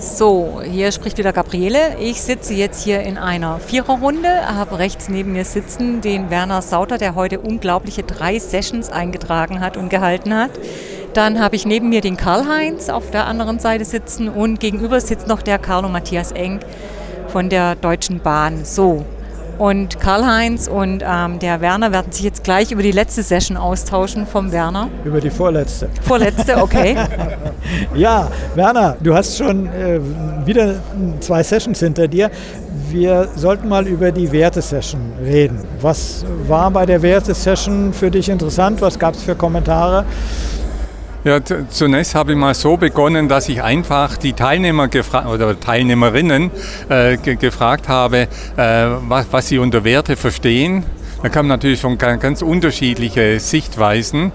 So, hier spricht wieder Gabriele. Ich sitze jetzt hier in einer Viererrunde, habe rechts neben mir sitzen den Werner Sauter, der heute unglaubliche drei Sessions eingetragen hat und gehalten hat. Dann habe ich neben mir den Karl-Heinz auf der anderen Seite sitzen und gegenüber sitzt noch der Carlo Matthias Eng von der Deutschen Bahn. So, und Karl-Heinz und ähm, der Werner werden sich jetzt gleich über die letzte Session austauschen vom Werner. Über die vorletzte. Vorletzte, okay. ja, Werner, du hast schon äh, wieder zwei Sessions hinter dir. Wir sollten mal über die Werte-Session reden. Was war bei der Werte-Session für dich interessant? Was gab es für Kommentare? Ja, zunächst habe ich mal so begonnen, dass ich einfach die Teilnehmer oder Teilnehmerinnen äh, ge gefragt habe, äh, was, was, sie unter Werte verstehen. Da kamen natürlich schon ganz unterschiedliche Sichtweisen.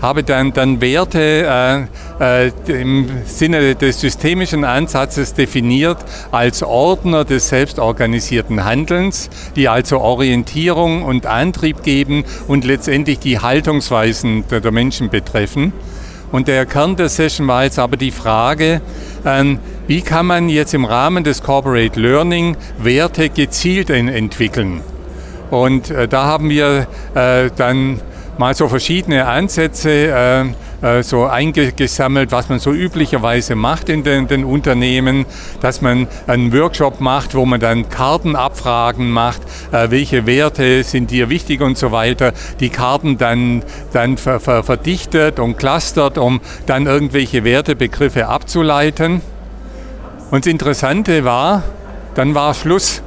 Habe dann, dann Werte äh, äh, im Sinne des systemischen Ansatzes definiert als Ordner des selbstorganisierten Handelns, die also Orientierung und Antrieb geben und letztendlich die Haltungsweisen der, der Menschen betreffen. Und der Kern der Session war jetzt aber die Frage, ähm, wie kann man jetzt im Rahmen des Corporate Learning Werte gezielt entwickeln? Und äh, da haben wir äh, dann mal so verschiedene Ansätze äh, so eingesammelt, was man so üblicherweise macht in den, den, Unternehmen, dass man einen Workshop macht, wo man dann Kartenabfragen macht, äh, welche Werte sind dir wichtig und so weiter, die Karten dann, dann ver, ver, verdichtet und clustert, um dann irgendwelche Wertebegriffe abzuleiten. Und das Interessante war, dann war Schluss.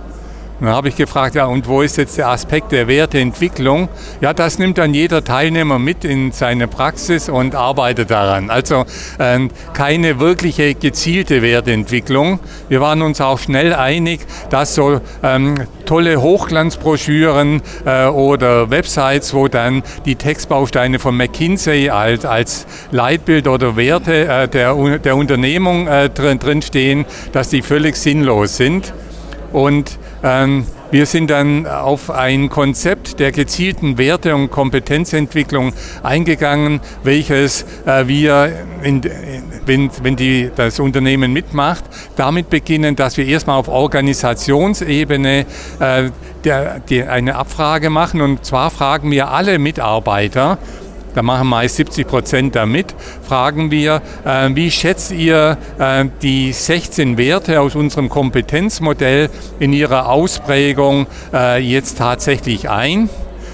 Dann habe ich gefragt, ja, und wo ist jetzt der Aspekt der Werteentwicklung? Ja, das nimmt dann jeder Teilnehmer mit in seine Praxis und arbeitet daran. Also äh, keine wirkliche gezielte Werteentwicklung. Wir waren uns auch schnell einig, dass so ähm, tolle Hochglanzbroschüren äh, oder Websites, wo dann die Textbausteine von McKinsey als, als Leitbild oder Werte äh, der, der Unternehmung äh, drin, drin stehen, dass die völlig sinnlos sind. Und wir sind dann auf ein Konzept der gezielten Werte- und Kompetenzentwicklung eingegangen, welches äh, wir, in, wenn, wenn die, das Unternehmen mitmacht, damit beginnen, dass wir erstmal auf Organisationsebene äh, eine Abfrage machen. Und zwar fragen wir alle Mitarbeiter, da machen meist 70 Prozent damit, fragen wir, äh, wie schätzt ihr äh, die 16 Werte aus unserem Kompetenzmodell in ihrer Ausprägung äh, jetzt tatsächlich ein?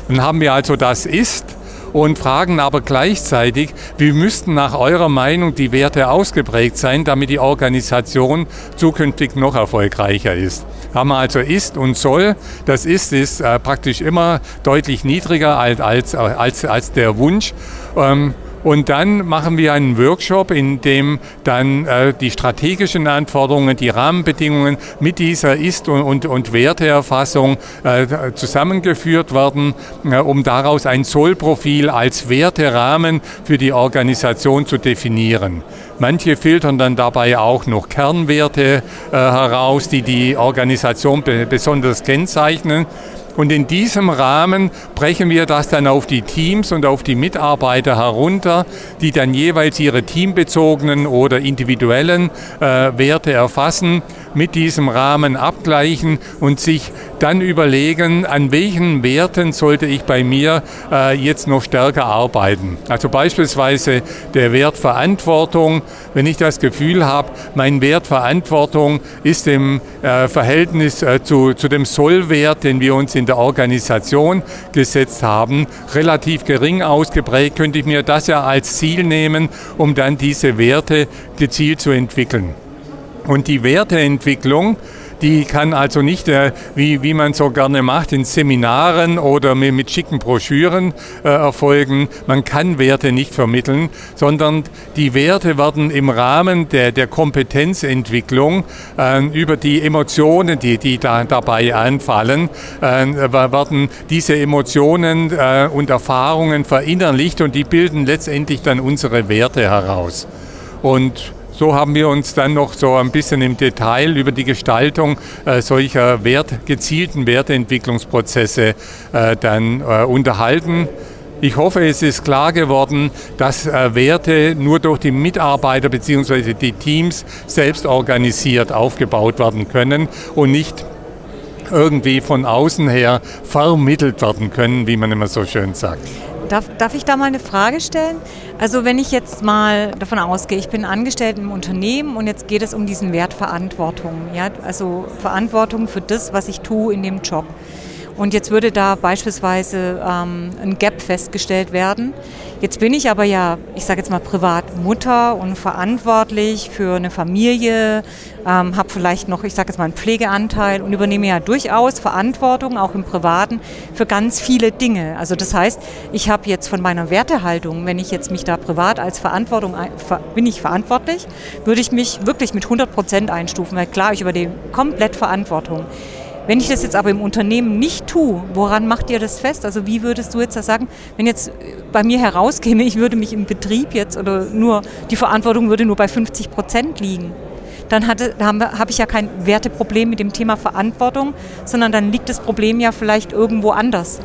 Dann haben wir also das ist und fragen aber gleichzeitig, wie müssten nach eurer Meinung die Werte ausgeprägt sein, damit die Organisation zukünftig noch erfolgreicher ist. Haben wir also ist und soll. Das ist ist äh, praktisch immer deutlich niedriger als, als, als, als der Wunsch. Ähm, und dann machen wir einen Workshop, in dem dann äh, die strategischen Anforderungen, die Rahmenbedingungen mit dieser Ist- und, und, und Werteerfassung äh, zusammengeführt werden, äh, um daraus ein Soll-Profil als Werterahmen für die Organisation zu definieren. Manche filtern dann dabei auch noch Kernwerte äh, heraus, die die Organisation besonders kennzeichnen. Und in diesem Rahmen brechen wir das dann auf die Teams und auf die Mitarbeiter herunter, die dann jeweils ihre teambezogenen oder individuellen äh, Werte erfassen, mit diesem Rahmen abgleichen und sich dann überlegen, an welchen Werten sollte ich bei mir äh, jetzt noch stärker arbeiten. Also beispielsweise der Wert Verantwortung. Wenn ich das Gefühl habe, mein Wert Verantwortung ist im äh, Verhältnis äh, zu, zu dem Sollwert, den wir uns in der Organisation gesetzt haben, relativ gering ausgeprägt, könnte ich mir das ja als Ziel nehmen, um dann diese Werte gezielt zu entwickeln. Und die Werteentwicklung, die kann also nicht, äh, wie, wie man so gerne macht, in Seminaren oder mit, mit schicken Broschüren äh, erfolgen. Man kann Werte nicht vermitteln, sondern die Werte werden im Rahmen der, der Kompetenzentwicklung äh, über die Emotionen, die, die da, dabei anfallen, äh, werden diese Emotionen äh, und Erfahrungen verinnerlicht und die bilden letztendlich dann unsere Werte heraus. Und so haben wir uns dann noch so ein bisschen im Detail über die Gestaltung äh, solcher Wert, gezielten Werteentwicklungsprozesse äh, dann äh, unterhalten. Ich hoffe, es ist klar geworden, dass äh, Werte nur durch die Mitarbeiter bzw. die Teams selbst organisiert aufgebaut werden können und nicht irgendwie von außen her vermittelt werden können, wie man immer so schön sagt. Darf, darf ich da mal eine Frage stellen? Also wenn ich jetzt mal davon ausgehe, ich bin angestellt im Unternehmen und jetzt geht es um diesen Wert Verantwortung. Ja? Also Verantwortung für das, was ich tue in dem Job. Und jetzt würde da beispielsweise ähm, ein Gap festgestellt werden. Jetzt bin ich aber ja, ich sage jetzt mal privat Mutter und verantwortlich für eine Familie, ähm, habe vielleicht noch, ich sage jetzt mal einen Pflegeanteil und übernehme ja durchaus Verantwortung, auch im Privaten, für ganz viele Dinge. Also das heißt, ich habe jetzt von meiner Wertehaltung, wenn ich jetzt mich da privat als Verantwortung, bin ich verantwortlich, würde ich mich wirklich mit 100 Prozent einstufen, weil klar, ich übernehme komplett Verantwortung. Wenn ich das jetzt aber im Unternehmen nicht tue, woran macht ihr das fest? Also wie würdest du jetzt das sagen, wenn jetzt bei mir herauskäme, ich würde mich im Betrieb jetzt oder nur, die Verantwortung würde nur bei 50 Prozent liegen, dann hatte, habe hab ich ja kein Werteproblem mit dem Thema Verantwortung, sondern dann liegt das Problem ja vielleicht irgendwo anders.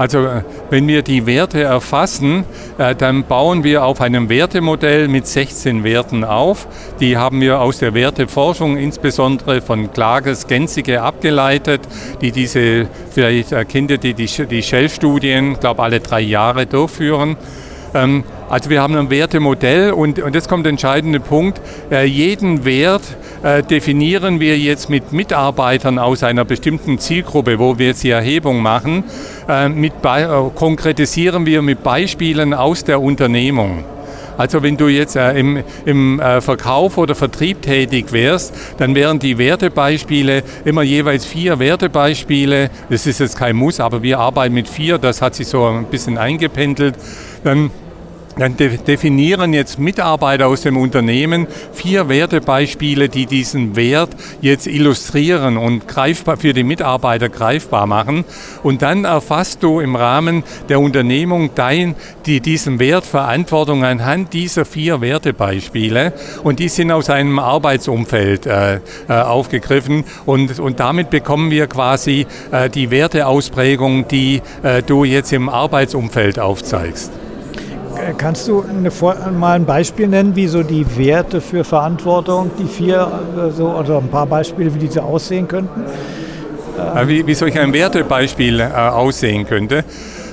Also äh, wenn wir die Werte erfassen, äh, dann bauen wir auf einem Wertemodell mit 16 Werten auf. Die haben wir aus der Werteforschung, insbesondere von Klages Gensige abgeleitet, die diese, vielleicht ihr die, die, die Shell-Studien, glaube alle drei Jahre durchführen. Also wir haben ein Wertemodell und, und jetzt kommt der entscheidende Punkt. Äh, jeden Wert äh, definieren wir jetzt mit Mitarbeitern aus einer bestimmten Zielgruppe, wo wir jetzt die Erhebung machen, äh, mit, äh, konkretisieren wir mit Beispielen aus der Unternehmung. Also wenn du jetzt äh, im, im äh, Verkauf oder Vertrieb tätig wärst, dann wären die Wertebeispiele immer jeweils vier Wertebeispiele. Das ist jetzt kein Muss, aber wir arbeiten mit vier, das hat sich so ein bisschen eingependelt. Dann dann definieren jetzt Mitarbeiter aus dem Unternehmen vier Wertebeispiele, die diesen Wert jetzt illustrieren und greifbar für die Mitarbeiter greifbar machen. Und dann erfasst du im Rahmen der Unternehmung dein, die, diesen Wert Verantwortung anhand dieser vier Wertebeispiele. Und die sind aus einem Arbeitsumfeld äh, äh, aufgegriffen. Und, und damit bekommen wir quasi äh, die Werteausprägung, die äh, du jetzt im Arbeitsumfeld aufzeigst. Kannst du eine, mal ein Beispiel nennen, wie so die Werte für Verantwortung, die vier, äh, so, oder ein paar Beispiele, wie diese aussehen könnten? Wie, wie solch ein Wertebeispiel äh, aussehen könnte?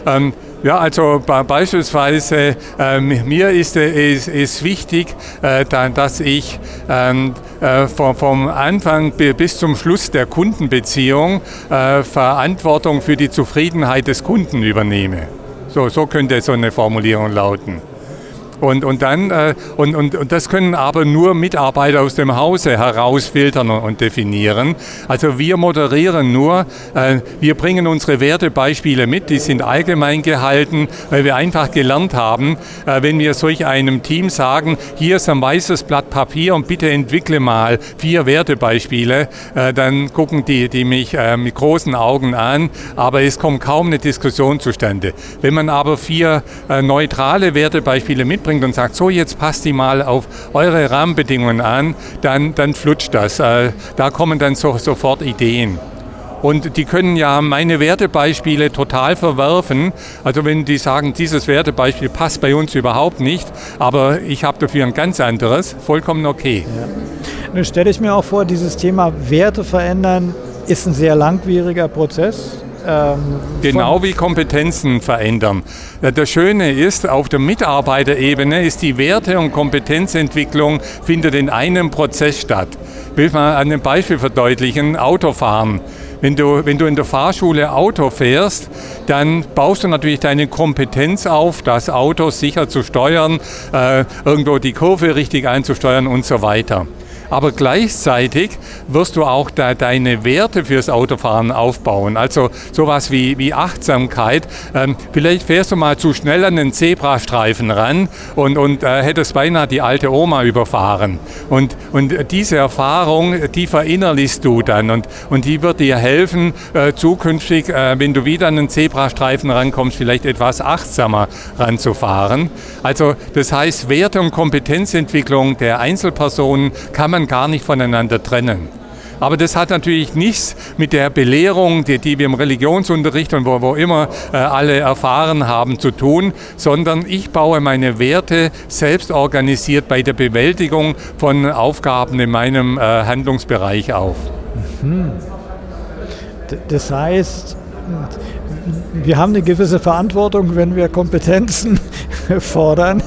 Ähm, ja, also beispielsweise äh, mir ist, ist, ist wichtig, äh, dass ich ähm, äh, vom Anfang bis zum Schluss der Kundenbeziehung äh, Verantwortung für die Zufriedenheit des Kunden übernehme. So, so könnte so eine Formulierung lauten. Und, und, dann, äh, und, und, und das können aber nur Mitarbeiter aus dem Hause herausfiltern und definieren. Also wir moderieren nur, äh, wir bringen unsere Wertebeispiele mit, die sind allgemein gehalten, weil wir einfach gelernt haben, äh, wenn wir solch einem Team sagen, hier ist ein weißes Blatt Papier und bitte entwickle mal vier Wertebeispiele, äh, dann gucken die, die mich äh, mit großen Augen an, aber es kommt kaum eine Diskussion zustande. Wenn man aber vier äh, neutrale Wertebeispiele mitbringt, mitbringt und sagt, so jetzt passt die mal auf eure Rahmenbedingungen an, dann, dann flutscht das. Äh, da kommen dann so, sofort Ideen. Und die können ja meine Wertebeispiele total verwerfen. Also wenn die sagen, dieses Wertebeispiel passt bei uns überhaupt nicht, aber ich habe dafür ein ganz anderes, vollkommen okay. Ja. Nun stelle ich mir auch vor, dieses Thema Werte verändern ist ein sehr langwieriger Prozess. Ähm, genau wie Kompetenzen verändern. Das Schöne ist, auf der Mitarbeiterebene ist die Werte- und Kompetenzentwicklung findet in einem Prozess statt. Ich will mal an einem Beispiel verdeutlichen, Autofahren. Wenn du, wenn du in der Fahrschule Auto fährst, dann baust du natürlich deine Kompetenz auf, das Auto sicher zu steuern, äh, irgendwo die Kurve richtig einzusteuern und so weiter aber gleichzeitig wirst du auch da deine Werte fürs Autofahren aufbauen. Also sowas wie, wie Achtsamkeit. Ähm, vielleicht fährst du mal zu schnell an den Zebrastreifen ran und, und äh, hättest beinahe die alte Oma überfahren. Und, und diese Erfahrung, die verinnerlichst du dann und, und die wird dir helfen, äh, zukünftig, äh, wenn du wieder an den Zebrastreifen rankommst, vielleicht etwas achtsamer ranzufahren. Also das heißt, Werte- und Kompetenzentwicklung der Einzelpersonen kann man man gar nicht voneinander trennen. Aber das hat natürlich nichts mit der Belehrung, die, die wir im Religionsunterricht und wo, wo immer äh, alle erfahren haben, zu tun, sondern ich baue meine Werte selbst organisiert bei der Bewältigung von Aufgaben in meinem äh, Handlungsbereich auf. Mhm. Das heißt, wir haben eine gewisse Verantwortung, wenn wir Kompetenzen fordern,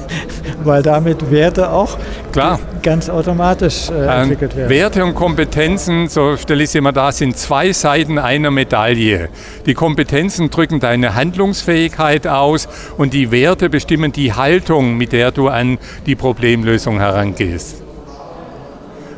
weil damit Werte auch Klar. ganz automatisch äh, ähm, entwickelt werden. Werte und Kompetenzen, so stelle ich es immer dar, sind zwei Seiten einer Medaille. Die Kompetenzen drücken deine Handlungsfähigkeit aus und die Werte bestimmen die Haltung, mit der du an die Problemlösung herangehst.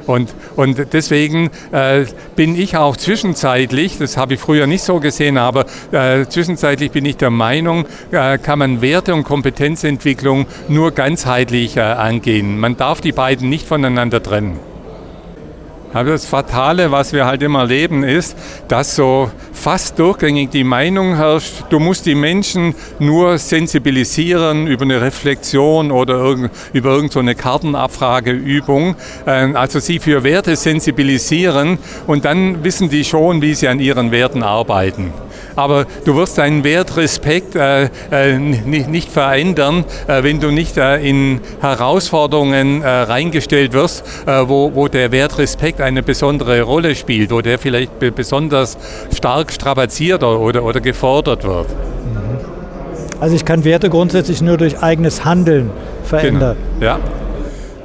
Und, und deswegen äh, bin ich auch zwischenzeitlich, das habe ich früher nicht so gesehen, aber äh, zwischenzeitlich bin ich der Meinung, äh, kann man Werte- und Kompetenzentwicklung nur ganzheitlich äh, angehen. Man darf die beiden nicht voneinander trennen. Aber das Fatale, was wir halt immer erleben, ist, dass so fast durchgängig die Meinung herrscht, du musst die Menschen nur sensibilisieren über eine Reflexion oder über irgendeine Kartenabfrageübung, ähm, also sie für Werte sensibilisieren und dann wissen die schon, wie sie an ihren Werten arbeiten aber du wirst deinen Wert Respekt äh, äh, nicht, nicht, verändern, äh, wenn du nicht äh, in Herausforderungen äh, reingestellt wirst, äh, wo, wo der Wert Respekt eine besondere Rolle spielt, wo der vielleicht besonders stark strapaziert oder, oder gefordert wird. Mhm. Also ich kann Werte grundsätzlich nur durch eigenes Handeln verändern. Genau. Ja.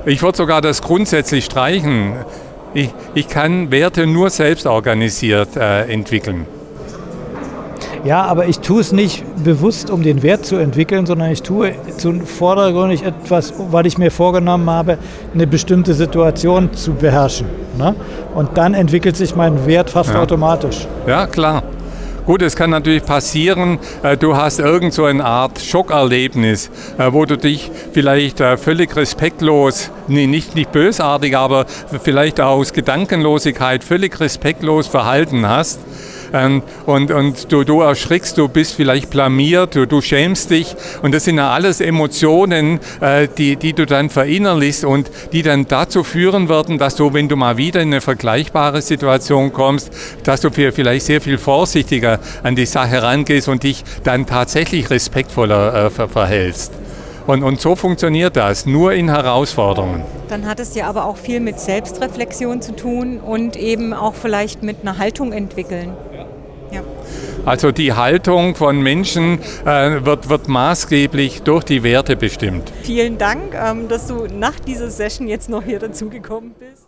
Ich würde sogar das grundsätzlich streichen. Ich, ich kann Werte nur selbst organisiert entwickeln. Ja, aber ich tue es nicht bewusst, um den Wert zu entwickeln, sondern ich tue zu vordergründig etwas, weil ich mir vorgenommen habe, eine bestimmte Situation zu beherrschen. Ne? Und dann entwickelt sich mein Wert fast ja. automatisch. Ja, klar. Gut, es kann natürlich passieren, äh, du hast irgend so eine Art Schockerlebnis, äh, wo du dich vielleicht äh, völlig respektlos, nee, nicht, nicht bösartig, aber vielleicht aus Gedankenlosigkeit völlig respektlos verhalten hast. Ähm, und, und du, du erschrickst, du bist vielleicht blamiert, du, du schämst dich und das sind ja alles Emotionen, äh, die, die du dann verinnerlichst und die dann dazu führen werden, dass du, wenn du mal wieder in eine vergleichbare Situation kommst, dass du vielleicht sehr viel vorsichtiger an die Sache rangehst und dich dann tatsächlich respektvoller äh, verhältst. Und, und so funktioniert das, nur in Herausforderungen. Dann hat es ja aber auch viel mit Selbstreflexion zu tun und eben auch vielleicht mit einer Haltung entwickeln. Also die Haltung von Menschen äh, wird, wird maßgeblich durch die Werte bestimmt. Vielen Dank, ähm, dass du nach dieser Session jetzt noch hier dazugekommen bist.